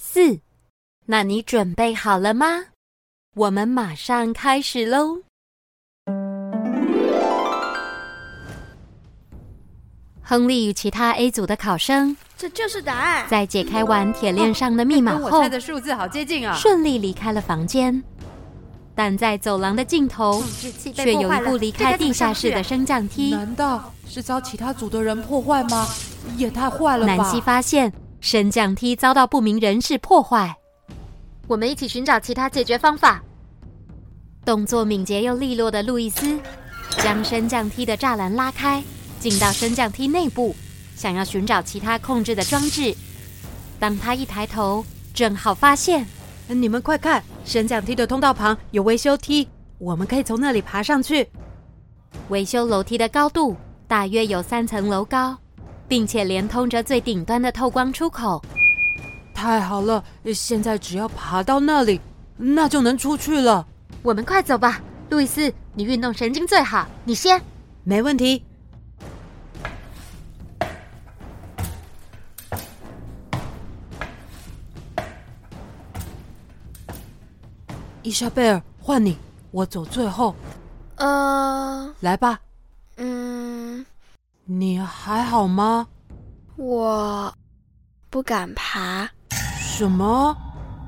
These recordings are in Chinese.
四，那你准备好了吗？我们马上开始喽。亨利与其他 A 组的考生，这就是答案。在解开完铁链上的密码 后，跟我猜的数字好接近啊！顺利离开了房间。但在走廊的尽头，却有一部离开地下室的升降梯。难道是遭其他组的人破坏吗？也太坏了吧！南希发现升降梯遭到不明人士破坏，我们一起寻找其他解决方法。动作敏捷又利落的路易斯将升降梯的栅栏拉开，进到升降梯内部，想要寻找其他控制的装置。当他一抬头，正好发现，你们快看，升降梯的通道旁有维修梯，我们可以从那里爬上去。维修楼梯的高度大约有三层楼高。并且连通着最顶端的透光出口。太好了，现在只要爬到那里，那就能出去了。我们快走吧，路易斯，你运动神经最好，你先。没问题。伊莎贝尔，换你，我走最后。呃，来吧。嗯。你还好吗？我不敢爬。什么？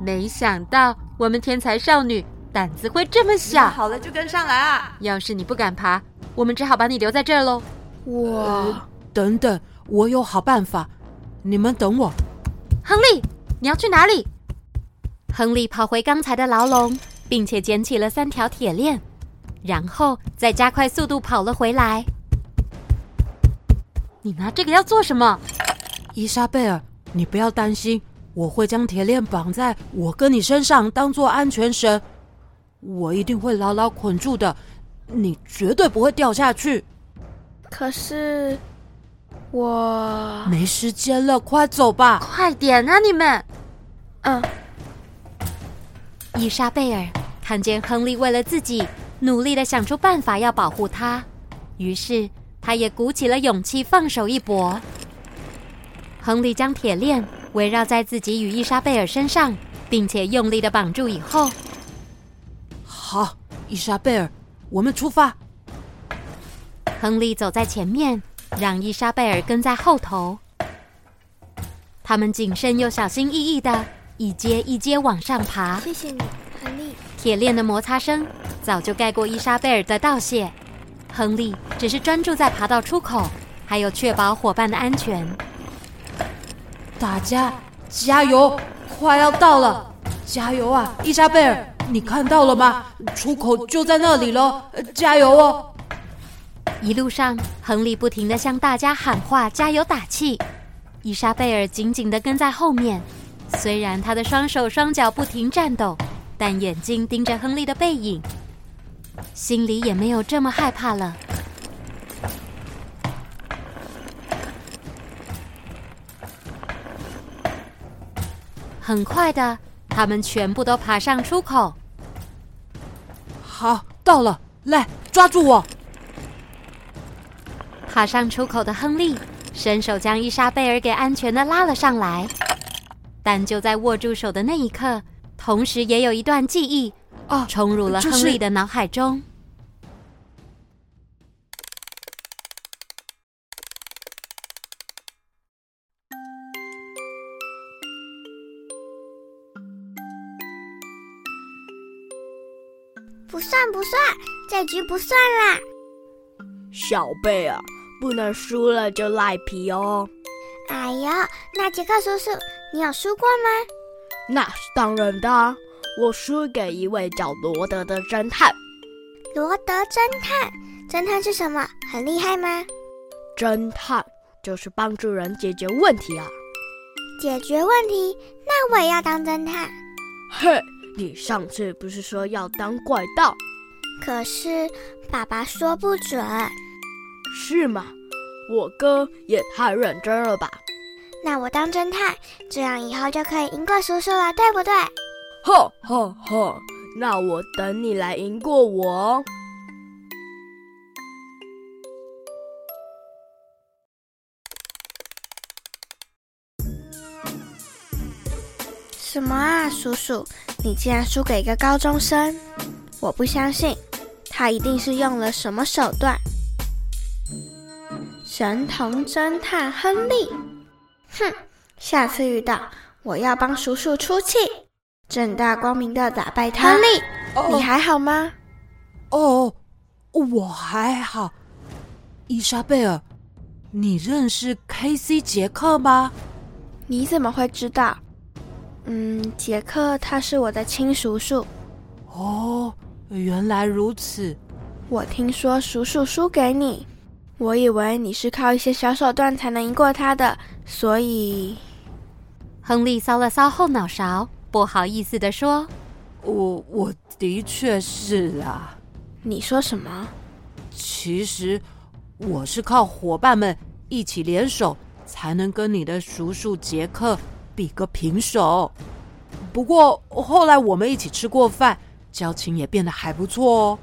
没想到我们天才少女胆子会这么小。好了，就跟上来啊！要是你不敢爬，我们只好把你留在这儿喽。我、呃……等等，我有好办法。你们等我。亨利，你要去哪里？亨利跑回刚才的牢笼，并且捡起了三条铁链，然后再加快速度跑了回来。你拿这个要做什么？伊莎贝尔，你不要担心，我会将铁链绑在我跟你身上，当做安全绳。我一定会牢牢捆住的，你绝对不会掉下去。可是我没时间了，快走吧！快点啊，你们！嗯。伊莎贝尔看见亨利为了自己努力的想出办法要保护他，于是。他也鼓起了勇气，放手一搏。亨利将铁链围绕在自己与伊莎贝尔身上，并且用力的绑住以后，好，伊莎贝尔，我们出发。亨利走在前面，让伊莎贝尔跟在后头。他们谨慎又小心翼翼的一阶一阶往上爬。谢谢你，亨利。铁链的摩擦声早就盖过伊莎贝尔的道谢。亨利只是专注在爬到出口，还有确保伙伴的安全。大家加油，快要到了！加油啊，伊莎贝尔，你看到了吗？出口就在那里喽！加油哦！一路上，亨利不停的向大家喊话，加油打气。伊莎贝尔紧紧的跟在后面，虽然他的双手双脚不停颤抖，但眼睛盯着亨利的背影。心里也没有这么害怕了。很快的，他们全部都爬上出口。好，到了，来，抓住我！爬上出口的亨利伸手将伊莎贝尔给安全的拉了上来，但就在握住手的那一刻，同时也有一段记忆。哦，冲入了亨利的脑海中。不算不算，这局不算啦。小贝啊，不能输了就赖皮哦。哎呀，那杰克叔叔，你有输过吗？那是当然的。我输给一位叫罗德的侦探。罗德侦探，侦探是什么？很厉害吗？侦探就是帮助人解决问题啊。解决问题？那那我也要当侦探。嘿，你上次不是说要当怪盗？可是爸爸说不准。是吗？我哥也太认真了吧？那我当侦探，这样以后就可以赢过叔叔了，对不对？吼吼吼！那我等你来赢过我。什么啊，叔叔，你竟然输给一个高中生？我不相信，他一定是用了什么手段。神童侦探亨利，哼！下次遇到，我要帮叔叔出气，正大光明的打败他。亨利，哦、你还好吗？哦，我还好。伊莎贝尔，你认识 K.C. 杰克吗？你怎么会知道？嗯，杰克他是我的亲叔叔。哦，原来如此。我听说叔叔输给你。我以为你是靠一些小手段才能赢过他的，所以，亨利搔了搔后脑勺，不好意思的说：“我我的确是啊。”你说什么？其实我是靠伙伴们一起联手，才能跟你的叔叔杰克比个平手。不过后来我们一起吃过饭，交情也变得还不错哦。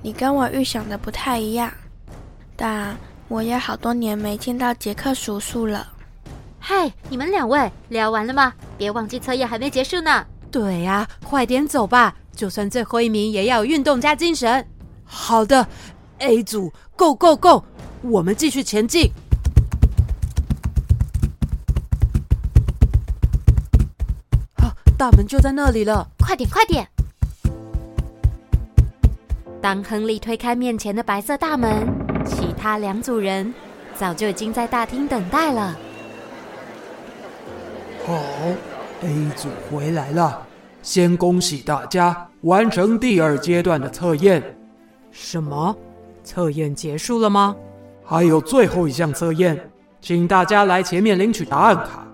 你跟我预想的不太一样。但我也好多年没见到杰克叔叔了。嗨，你们两位聊完了吗？别忘记测验还没结束呢。对呀，快点走吧，就算最后一名也要有运动加精神。好的，A 组，Go Go Go，我们继续前进。好，大门就在那里了，快点快点！当亨利推开面前的白色大门。其他两组人早就已经在大厅等待了。好，A 组回来了，先恭喜大家完成第二阶段的测验。什么？测验结束了吗？还有最后一项测验，请大家来前面领取答案卡。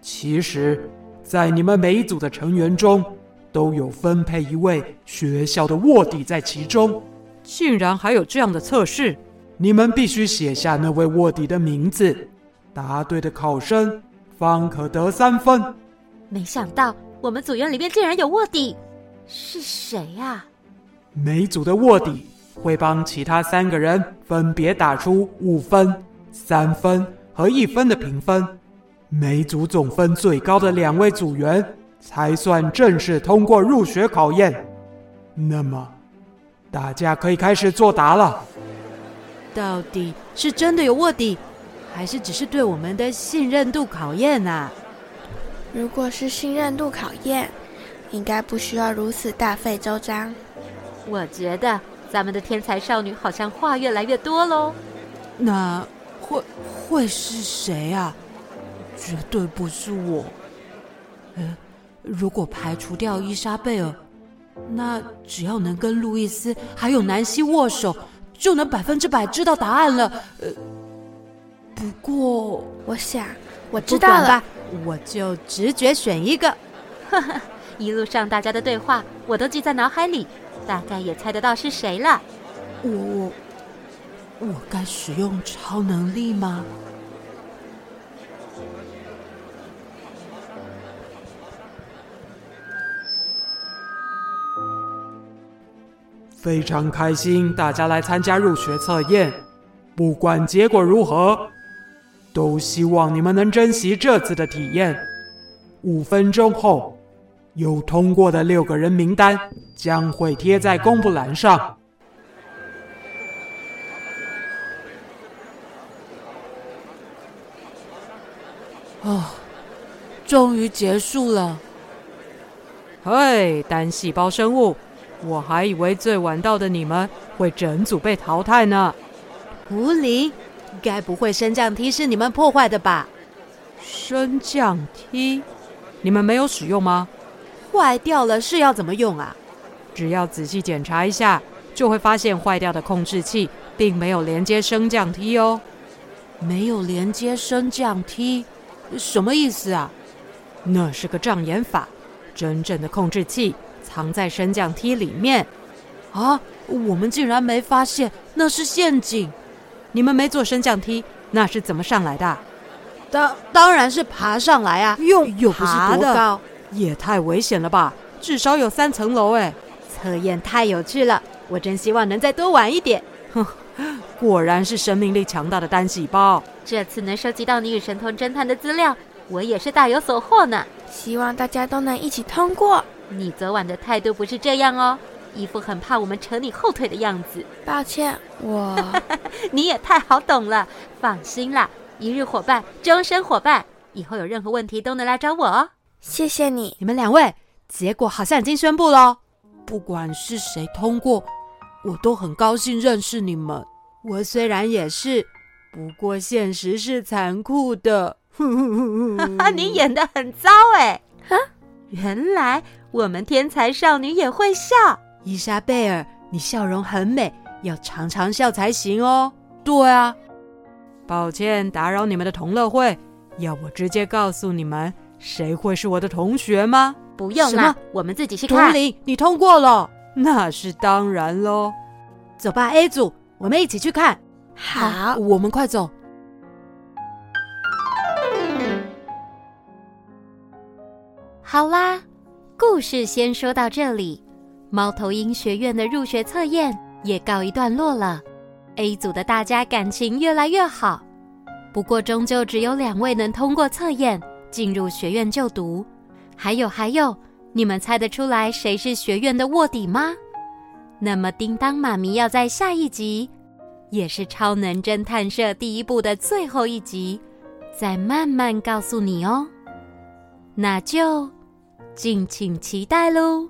其实，在你们每一组的成员中，都有分配一位学校的卧底在其中。竟然还有这样的测试！你们必须写下那位卧底的名字，答对的考生方可得三分。没想到我们组员里面竟然有卧底，是谁呀？每组的卧底会帮其他三个人分别打出五分、三分和一分的评分，每组总分最高的两位组员才算正式通过入学考验。那么，大家可以开始作答了。到底是真的有卧底，还是只是对我们的信任度考验呢、啊？如果是信任度考验，应该不需要如此大费周章。我觉得咱们的天才少女好像话越来越多喽。那会会是谁啊？绝对不是我。呃，如果排除掉伊莎贝尔，那只要能跟路易斯还有南希握手。就能百分之百知道答案了。呃，不过我想我知道了，我就直觉选一个。呵呵，一路上大家的对话我都记在脑海里，大概也猜得到是谁了。我我我该使用超能力吗？非常开心，大家来参加入学测验。不管结果如何，都希望你们能珍惜这次的体验。五分钟后，有通过的六个人名单将会贴在公布栏上。哦，终于结束了。嘿，单细胞生物。我还以为最晚到的你们会整组被淘汰呢。狐狸，该不会升降梯是你们破坏的吧？升降梯，你们没有使用吗？坏掉了是要怎么用啊？只要仔细检查一下，就会发现坏掉的控制器并没有连接升降梯哦。没有连接升降梯，什么意思啊？那是个障眼法，真正的控制器藏在升降梯里面。啊，我们竟然没发现那是陷阱！你们没坐升降梯，那是怎么上来的？当当然是爬上来啊，又又不是多的高，也太危险了吧！至少有三层楼哎。测验太有趣了，我真希望能再多玩一点。哼，果然是生命力强大的单细胞。这次能收集到你与神童侦探的资料，我也是大有所获呢。希望大家都能一起通过。你昨晚的态度不是这样哦，一副很怕我们扯你后腿的样子。抱歉，我 你也太好懂了。放心啦，一日伙伴，终身伙伴，以后有任何问题都能来找我哦。谢谢你，你们两位，结果好像已经宣布了。不管是谁通过，我都很高兴认识你们。我虽然也是，不过现实是残酷的。你演的很糟哎！哈，原来我们天才少女也会笑。伊莎贝尔，你笑容很美，要常常笑才行哦。对啊，抱歉打扰你们的同乐会，要我直接告诉你们谁会是我的同学吗？不用了，我们自己去看。图灵，你通过了，那是当然喽。走吧，A 组，我们一起去看。好，好，我们快走。好啦，故事先说到这里。猫头鹰学院的入学测验也告一段落了。A 组的大家感情越来越好，不过终究只有两位能通过测验，进入学院就读。还有还有，你们猜得出来谁是学院的卧底吗？那么叮当妈咪要在下一集，也是超能侦探社第一部的最后一集，再慢慢告诉你哦。那就敬请期待喽。